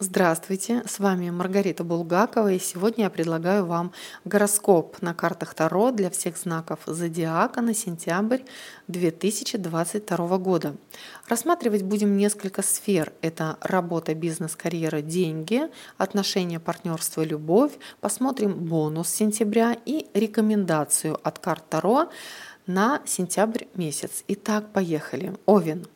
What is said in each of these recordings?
Здравствуйте, с вами Маргарита Булгакова, и сегодня я предлагаю вам гороскоп на картах Таро для всех знаков зодиака на сентябрь 2022 года. Рассматривать будем несколько сфер. Это работа, бизнес, карьера, деньги, отношения, партнерство, любовь. Посмотрим бонус сентября и рекомендацию от карт Таро на сентябрь месяц. Итак, поехали. Овен.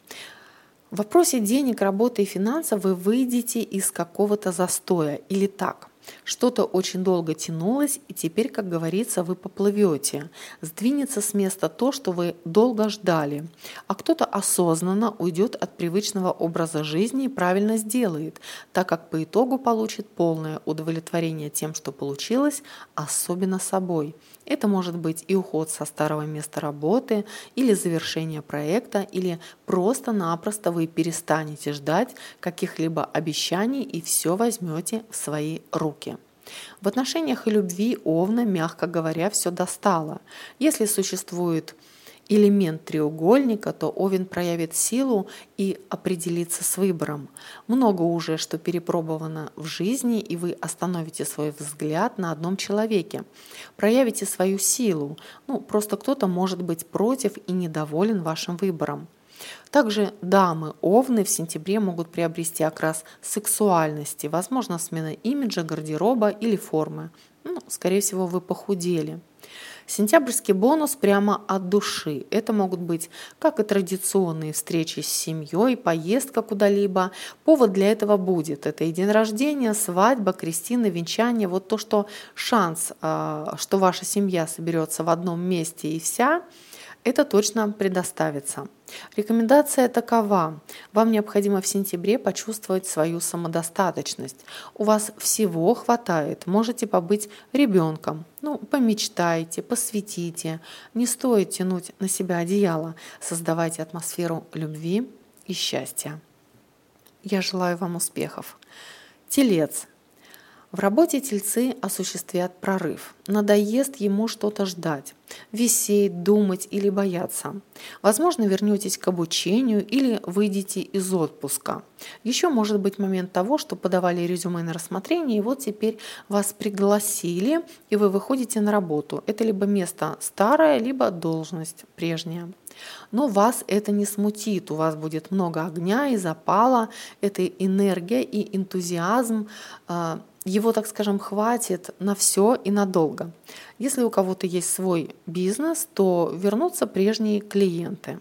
В вопросе денег, работы и финансов вы выйдете из какого-то застоя или так. Что-то очень долго тянулось, и теперь, как говорится, вы поплывете. Сдвинется с места то, что вы долго ждали. А кто-то осознанно уйдет от привычного образа жизни и правильно сделает, так как по итогу получит полное удовлетворение тем, что получилось, особенно собой. Это может быть и уход со старого места работы, или завершение проекта, или просто-напросто вы перестанете ждать каких-либо обещаний и все возьмете в свои руки. В отношениях и любви Овна, мягко говоря, все достало. Если существует элемент треугольника, то Овен проявит силу и определится с выбором. Много уже, что перепробовано в жизни, и вы остановите свой взгляд на одном человеке. Проявите свою силу. Ну, просто кто-то может быть против и недоволен вашим выбором. Также дамы овны в сентябре могут приобрести окрас сексуальности, возможно, смена имиджа, гардероба или формы. Ну, скорее всего, вы похудели. Сентябрьский бонус прямо от души. Это могут быть как и традиционные встречи с семьей, поездка куда-либо. Повод для этого будет. Это и день рождения, свадьба, крестины, венчание. Вот то, что шанс, а, что ваша семья соберется в одном месте и вся – это точно предоставится. Рекомендация такова. Вам необходимо в сентябре почувствовать свою самодостаточность. У вас всего хватает. Можете побыть ребенком. Ну, помечтайте, посвятите. Не стоит тянуть на себя одеяло. Создавайте атмосферу любви и счастья. Я желаю вам успехов. Телец. В работе тельцы осуществят прорыв. Надоест ему что-то ждать, висеть, думать или бояться. Возможно, вернетесь к обучению или выйдете из отпуска. Еще может быть момент того, что подавали резюме на рассмотрение, и вот теперь вас пригласили, и вы выходите на работу. Это либо место старое, либо должность прежняя. Но вас это не смутит, у вас будет много огня и запала, это энергия и энтузиазм, а, его, так скажем, хватит на все и надолго. Если у кого-то есть свой бизнес, то вернутся прежние клиенты.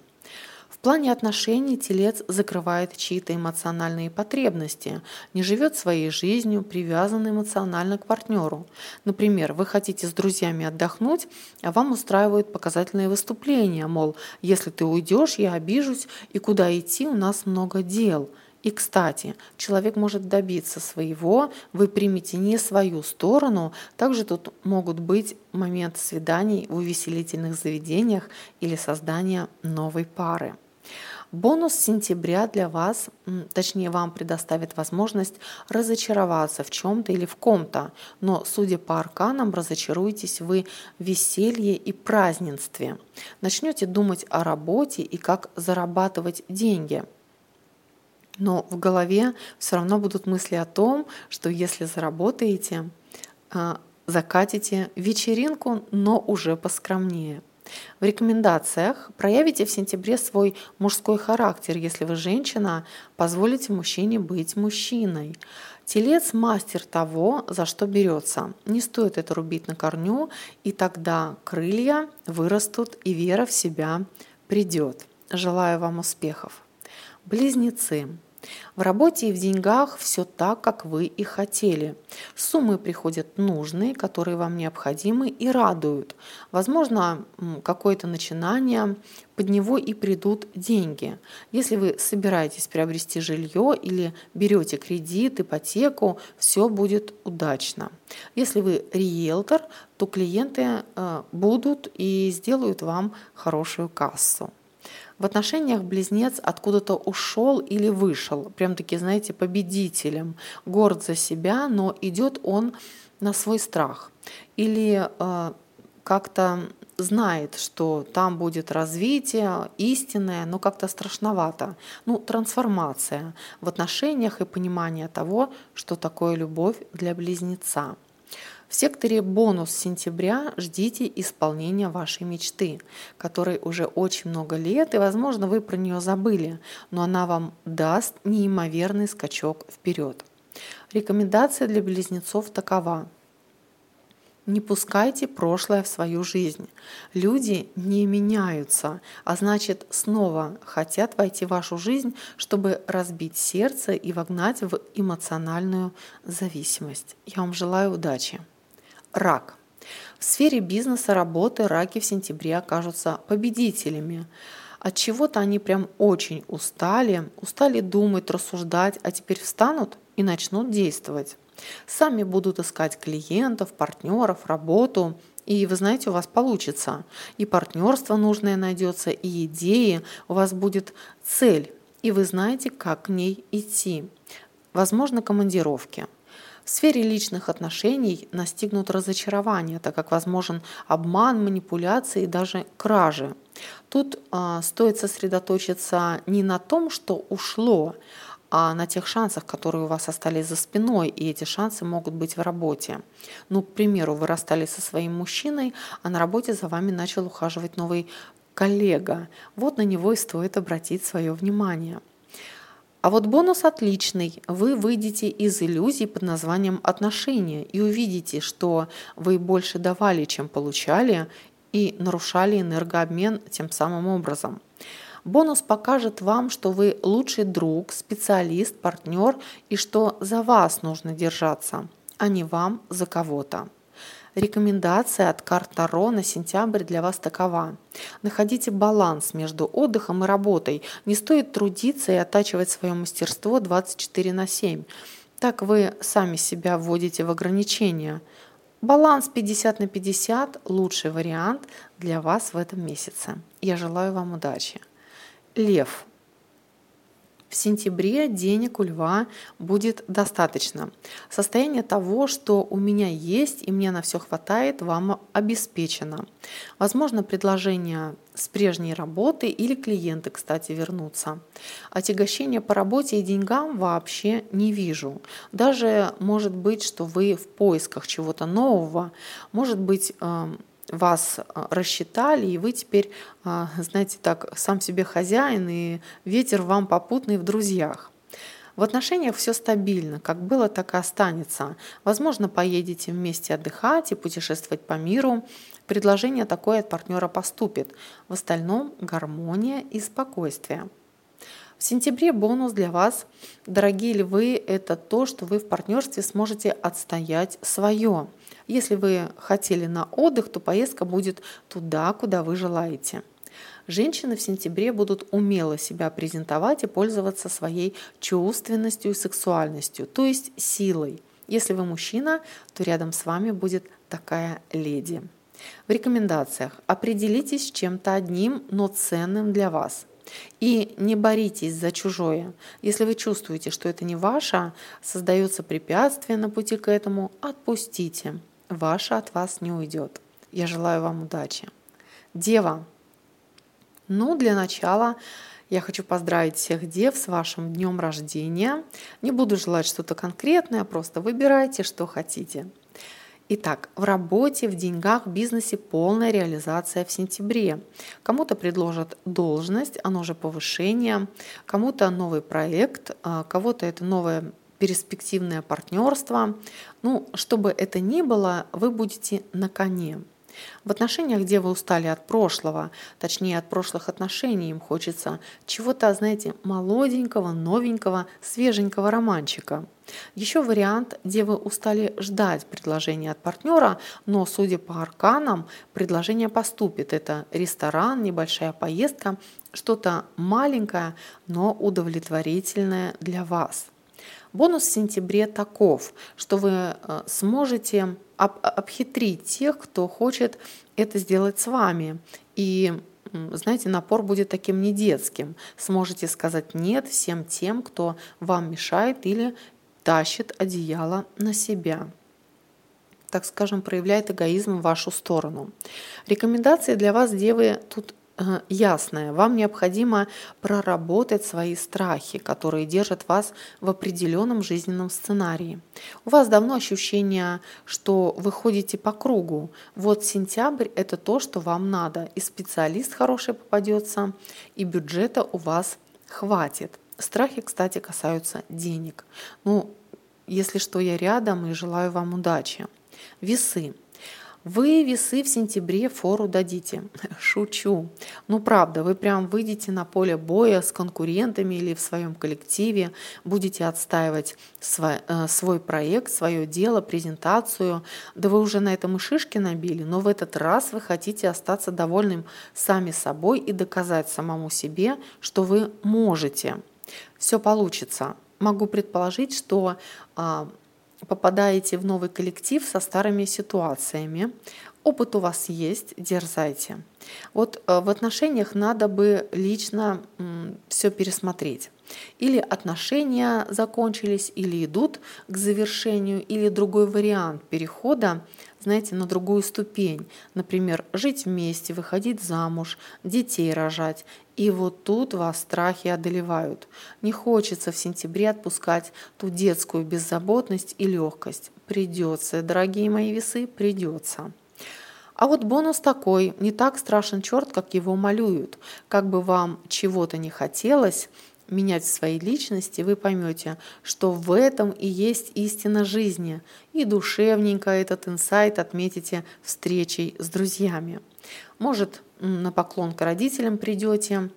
В плане отношений телец закрывает чьи-то эмоциональные потребности, не живет своей жизнью, привязан эмоционально к партнеру. Например, вы хотите с друзьями отдохнуть, а вам устраивают показательные выступления, мол, если ты уйдешь, я обижусь, и куда идти, у нас много дел – и, кстати, человек может добиться своего, вы примете не свою сторону. Также тут могут быть моменты свиданий в увеселительных заведениях или создания новой пары. Бонус сентября для вас, точнее вам предоставит возможность разочароваться в чем-то или в ком-то, но, судя по арканам, разочаруетесь вы в веселье и празднестве. Начнете думать о работе и как зарабатывать деньги – но в голове все равно будут мысли о том, что если заработаете, а, закатите вечеринку, но уже поскромнее. В рекомендациях проявите в сентябре свой мужской характер, если вы женщина, позволите мужчине быть мужчиной. Телец – мастер того, за что берется. Не стоит это рубить на корню, и тогда крылья вырастут, и вера в себя придет. Желаю вам успехов. Близнецы. В работе и в деньгах все так, как вы и хотели. Суммы приходят нужные, которые вам необходимы и радуют. Возможно, какое-то начинание, под него и придут деньги. Если вы собираетесь приобрести жилье или берете кредит, ипотеку, все будет удачно. Если вы риэлтор, то клиенты э, будут и сделают вам хорошую кассу. В отношениях близнец откуда-то ушел или вышел, прям таки, знаете, победителем, горд за себя, но идет он на свой страх. Или э, как-то знает, что там будет развитие истинное, но как-то страшновато. Ну, трансформация в отношениях и понимание того, что такое любовь для близнеца. В секторе «Бонус сентября» ждите исполнения вашей мечты, которой уже очень много лет, и, возможно, вы про нее забыли, но она вам даст неимоверный скачок вперед. Рекомендация для близнецов такова. Не пускайте прошлое в свою жизнь. Люди не меняются, а значит снова хотят войти в вашу жизнь, чтобы разбить сердце и вогнать в эмоциональную зависимость. Я вам желаю удачи. Рак. В сфере бизнеса, работы раки в сентябре окажутся победителями. От чего-то они прям очень устали, устали думать, рассуждать, а теперь встанут и начнут действовать. Сами будут искать клиентов, партнеров, работу. И вы знаете, у вас получится. И партнерство нужное найдется, и идеи. У вас будет цель. И вы знаете, как к ней идти. Возможно, командировки. В сфере личных отношений настигнут разочарование, так как возможен обман, манипуляции и даже кражи. Тут э, стоит сосредоточиться не на том, что ушло, а на тех шансах, которые у вас остались за спиной, и эти шансы могут быть в работе. Ну, к примеру, вы расстались со своим мужчиной, а на работе за вами начал ухаживать новый коллега. Вот на него и стоит обратить свое внимание. А вот бонус отличный. Вы выйдете из иллюзий под названием отношения и увидите, что вы больше давали, чем получали, и нарушали энергообмен тем самым образом. Бонус покажет вам, что вы лучший друг, специалист, партнер и что за вас нужно держаться, а не вам за кого-то. Рекомендация от карт Таро на сентябрь для вас такова. Находите баланс между отдыхом и работой. Не стоит трудиться и оттачивать свое мастерство 24 на 7. Так вы сами себя вводите в ограничения. Баланс 50 на 50 – лучший вариант для вас в этом месяце. Я желаю вам удачи. Лев – в сентябре денег у льва будет достаточно. Состояние того, что у меня есть и мне на все хватает, вам обеспечено. Возможно, предложение с прежней работы или клиенты, кстати, вернутся. Отягощения по работе и деньгам вообще не вижу. Даже может быть, что вы в поисках чего-то нового, может быть, эм, вас а, рассчитали, и вы теперь, а, знаете, так, сам себе хозяин, и ветер вам попутный в друзьях. В отношениях все стабильно, как было, так и останется. Возможно, поедете вместе отдыхать и путешествовать по миру. Предложение такое от партнера поступит. В остальном гармония и спокойствие. В сентябре бонус для вас, дорогие львы, это то, что вы в партнерстве сможете отстоять свое. Если вы хотели на отдых, то поездка будет туда, куда вы желаете. Женщины в сентябре будут умело себя презентовать и пользоваться своей чувственностью и сексуальностью, то есть силой. Если вы мужчина, то рядом с вами будет такая леди. В рекомендациях определитесь с чем-то одним, но ценным для вас. И не боритесь за чужое. Если вы чувствуете, что это не ваше, создается препятствие на пути к этому, отпустите ваша от вас не уйдет. Я желаю вам удачи. Дева. Ну, для начала я хочу поздравить всех дев с вашим днем рождения. Не буду желать что-то конкретное, просто выбирайте, что хотите. Итак, в работе, в деньгах, в бизнесе полная реализация в сентябре. Кому-то предложат должность, оно же повышение, кому-то новый проект, а кого-то это новое перспективное партнерство. Ну, чтобы это ни было, вы будете на коне. В отношениях, где вы устали от прошлого, точнее от прошлых отношений, им хочется чего-то, знаете, молоденького, новенького, свеженького романчика. Еще вариант, где вы устали ждать предложения от партнера, но, судя по арканам, предложение поступит. Это ресторан, небольшая поездка, что-то маленькое, но удовлетворительное для вас. Бонус в сентябре таков, что вы э, сможете обхитрить тех, кто хочет это сделать с вами. И знаете, напор будет таким не детским. Сможете сказать нет всем тем, кто вам мешает или тащит одеяло на себя. так скажем, проявляет эгоизм в вашу сторону. Рекомендации для вас, девы, тут ясное. Вам необходимо проработать свои страхи, которые держат вас в определенном жизненном сценарии. У вас давно ощущение, что вы ходите по кругу. Вот сентябрь – это то, что вам надо. И специалист хороший попадется, и бюджета у вас хватит. Страхи, кстати, касаются денег. Ну, если что, я рядом и желаю вам удачи. Весы. Вы весы в сентябре фору дадите. Шучу. Ну правда, вы прям выйдете на поле боя с конкурентами или в своем коллективе, будете отстаивать свой, э, свой проект, свое дело, презентацию. Да вы уже на этом и шишки набили, но в этот раз вы хотите остаться довольным сами собой и доказать самому себе, что вы можете. Все получится. Могу предположить, что а, попадаете в новый коллектив со старыми ситуациями. Опыт у вас есть, дерзайте. Вот э, в отношениях надо бы лично все пересмотреть. Или отношения закончились, или идут к завершению, или другой вариант перехода, знаете, на другую ступень. Например, жить вместе, выходить замуж, детей рожать. И вот тут вас страхи одолевают. Не хочется в сентябре отпускать ту детскую беззаботность и легкость. Придется, дорогие мои весы, придется. А вот бонус такой, не так страшен черт, как его малюют. Как бы вам чего-то не хотелось, менять своей личности, вы поймете, что в этом и есть истина жизни. И душевненько этот инсайт отметите встречей с друзьями. Может, на поклон к родителям придете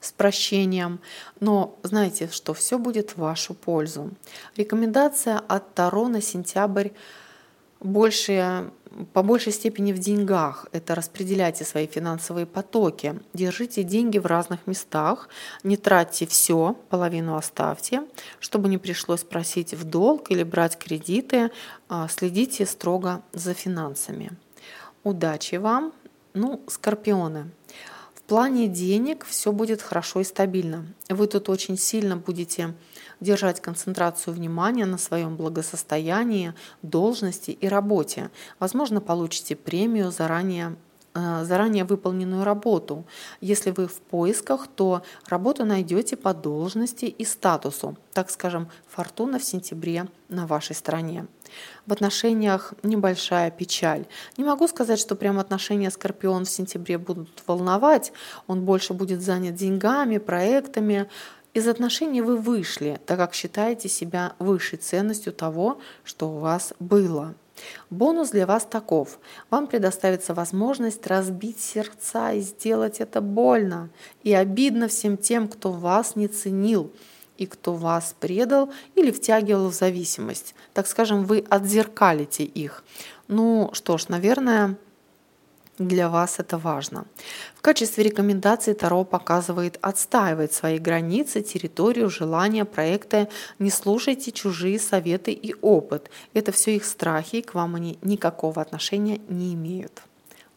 с прощением, но знаете, что все будет в вашу пользу. Рекомендация от Таро на сентябрь больше по большей степени в деньгах. Это распределяйте свои финансовые потоки. Держите деньги в разных местах. Не тратьте все, половину оставьте, чтобы не пришлось просить в долг или брать кредиты. А, следите строго за финансами. Удачи вам! Ну, скорпионы. Плане денег все будет хорошо и стабильно. Вы тут очень сильно будете держать концентрацию внимания на своем благосостоянии, должности и работе. Возможно, получите премию заранее заранее выполненную работу. Если вы в поисках, то работу найдете по должности и статусу. Так скажем, фортуна в сентябре на вашей стороне. В отношениях небольшая печаль. Не могу сказать, что прям отношения Скорпион в сентябре будут волновать. Он больше будет занят деньгами, проектами, из отношений вы вышли, так как считаете себя высшей ценностью того, что у вас было. Бонус для вас таков. Вам предоставится возможность разбить сердца и сделать это больно и обидно всем тем, кто вас не ценил и кто вас предал или втягивал в зависимость. Так скажем, вы отзеркалите их. Ну что ж, наверное, для вас это важно. В качестве рекомендации Таро показывает отстаивать свои границы, территорию, желания, проекты. Не слушайте чужие советы и опыт. Это все их страхи, и к вам они никакого отношения не имеют.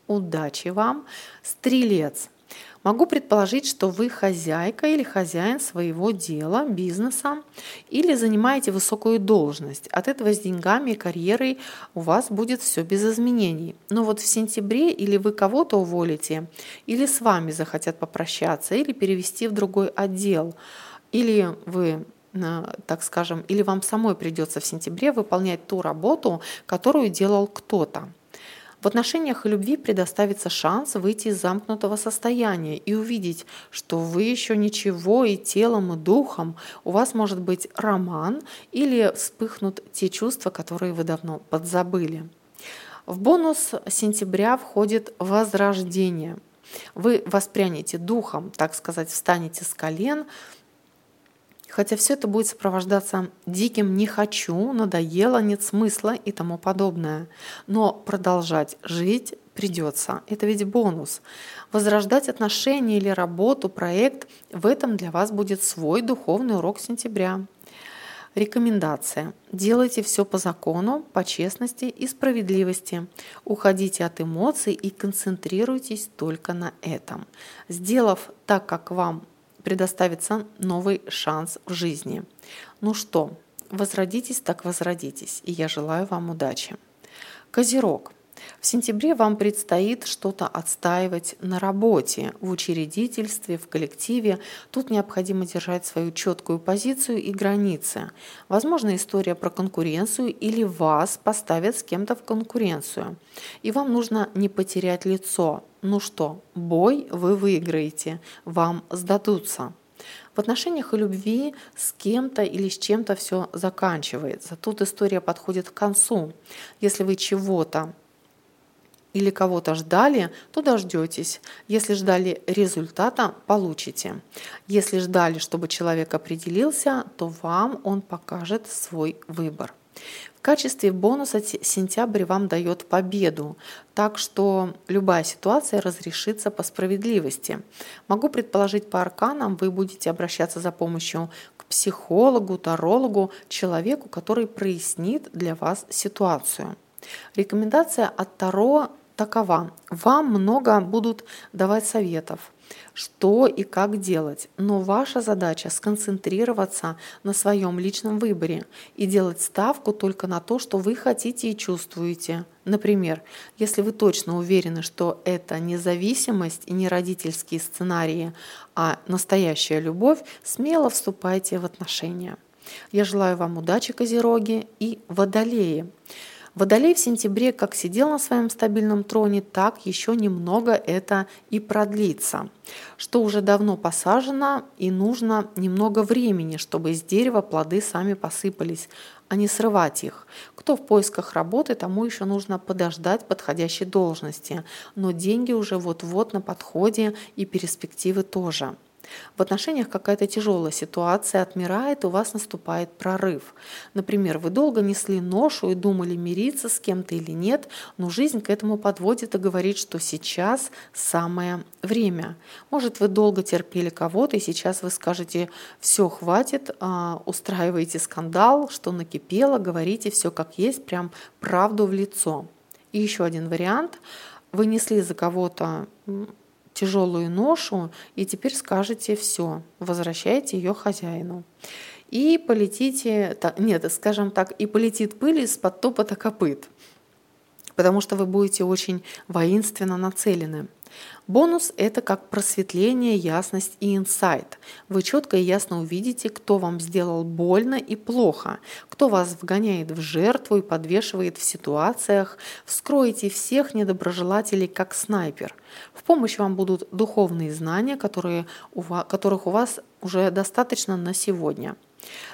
Удачи вам, стрелец! Могу предположить, что вы хозяйка или хозяин своего дела, бизнеса, или занимаете высокую должность. От этого с деньгами и карьерой у вас будет все без изменений. Но вот в сентябре или вы кого-то уволите, или с вами захотят попрощаться, или перевести в другой отдел, или вы э, так скажем, или вам самой придется в сентябре выполнять ту работу, которую делал кто-то. В отношениях и любви предоставится шанс выйти из замкнутого состояния и увидеть, что вы еще ничего и телом, и духом. У вас может быть роман или вспыхнут те чувства, которые вы давно подзабыли. В бонус сентября входит возрождение. Вы воспрянете духом, так сказать, встанете с колен, Хотя все это будет сопровождаться диким «не хочу», «надоело», «нет смысла» и тому подобное. Но продолжать жить придется. Это ведь бонус. Возрождать отношения или работу, проект – в этом для вас будет свой духовный урок сентября. Рекомендация. Делайте все по закону, по честности и справедливости. Уходите от эмоций и концентрируйтесь только на этом. Сделав так, как вам предоставится новый шанс в жизни. Ну что, возродитесь, так возродитесь, и я желаю вам удачи. Козерог. В сентябре вам предстоит что-то отстаивать на работе, в учредительстве, в коллективе. Тут необходимо держать свою четкую позицию и границы. Возможно, история про конкуренцию или вас поставят с кем-то в конкуренцию. И вам нужно не потерять лицо. Ну что, бой вы выиграете, вам сдадутся. В отношениях и любви с кем-то или с чем-то все заканчивается. Тут история подходит к концу. Если вы чего-то или кого-то ждали, то дождетесь. Если ждали результата, получите. Если ждали, чтобы человек определился, то вам он покажет свой выбор. В качестве бонуса сентябрь вам дает победу, так что любая ситуация разрешится по справедливости. Могу предположить по арканам, вы будете обращаться за помощью к психологу, тарологу, человеку, который прояснит для вас ситуацию. Рекомендация от Таро такова. Вам много будут давать советов, что и как делать, но ваша задача сконцентрироваться на своем личном выборе и делать ставку только на то, что вы хотите и чувствуете. Например, если вы точно уверены, что это не зависимость и не родительские сценарии, а настоящая любовь, смело вступайте в отношения. Я желаю вам удачи, Козероги и Водолеи. Водолей в сентябре как сидел на своем стабильном троне, так еще немного это и продлится, что уже давно посажено и нужно немного времени, чтобы из дерева плоды сами посыпались, а не срывать их. Кто в поисках работы, тому еще нужно подождать подходящей должности, но деньги уже вот-вот на подходе и перспективы тоже. В отношениях какая-то тяжелая ситуация отмирает, у вас наступает прорыв. Например, вы долго несли ношу и думали, мириться с кем-то или нет, но жизнь к этому подводит и говорит, что сейчас самое время. Может, вы долго терпели кого-то, и сейчас вы скажете, все, хватит, а, устраиваете скандал, что накипело, говорите все как есть, прям правду в лицо. И еще один вариант. Вы несли за кого-то тяжелую ношу и теперь скажете все, возвращайте ее хозяину. И полетите, нет, скажем так, и полетит пыль из-под топота копыт, потому что вы будете очень воинственно нацелены. Бонус – это как просветление, ясность и инсайт. Вы четко и ясно увидите, кто вам сделал больно и плохо, кто вас вгоняет в жертву и подвешивает в ситуациях, вскроете всех недоброжелателей как снайпер. В помощь вам будут духовные знания, которые у вас, которых у вас уже достаточно на сегодня.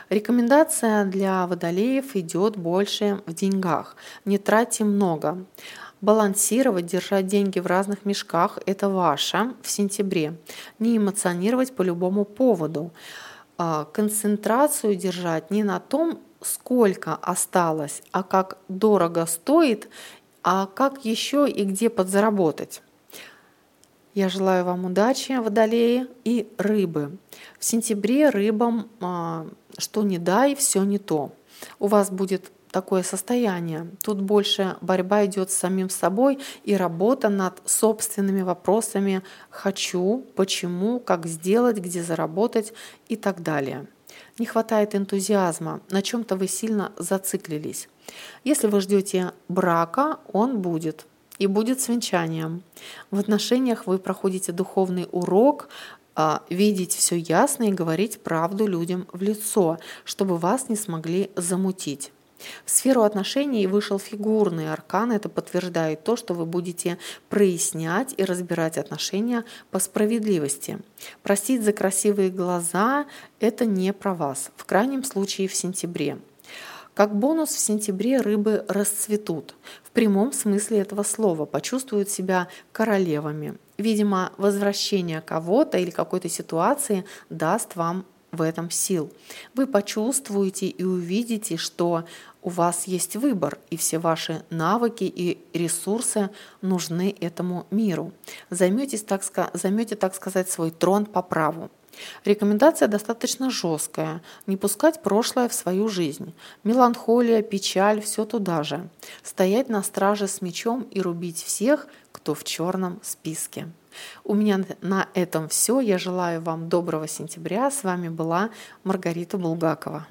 Рекомендация для водолеев идет больше в деньгах. Не тратьте много. Балансировать, держать деньги в разных мешках – это ваше в сентябре. Не эмоционировать по любому поводу. А, концентрацию держать не на том, сколько осталось, а как дорого стоит, а как еще и где подзаработать. Я желаю вам удачи, водолеи и рыбы. В сентябре рыбам а, что не дай, все не то. У вас будет такое состояние. Тут больше борьба идет с самим собой и работа над собственными вопросами «хочу», «почему», «как сделать», «где заработать» и так далее. Не хватает энтузиазма, на чем-то вы сильно зациклились. Если вы ждете брака, он будет и будет с венчанием. В отношениях вы проходите духовный урок, а, видеть все ясно и говорить правду людям в лицо, чтобы вас не смогли замутить. В сферу отношений вышел фигурный аркан. Это подтверждает то, что вы будете прояснять и разбирать отношения по справедливости. Простить за красивые глаза – это не про вас. В крайнем случае в сентябре. Как бонус в сентябре рыбы расцветут. В прямом смысле этого слова почувствуют себя королевами. Видимо, возвращение кого-то или какой-то ситуации даст вам в этом сил. Вы почувствуете и увидите, что у вас есть выбор, и все ваши навыки и ресурсы нужны этому миру. Займетесь, так, займете, так сказать, свой трон по праву. Рекомендация достаточно жесткая. Не пускать прошлое в свою жизнь. Меланхолия, печаль – все туда же. Стоять на страже с мечом и рубить всех, кто в черном списке. У меня на этом все. Я желаю вам доброго сентября. С вами была Маргарита Булгакова.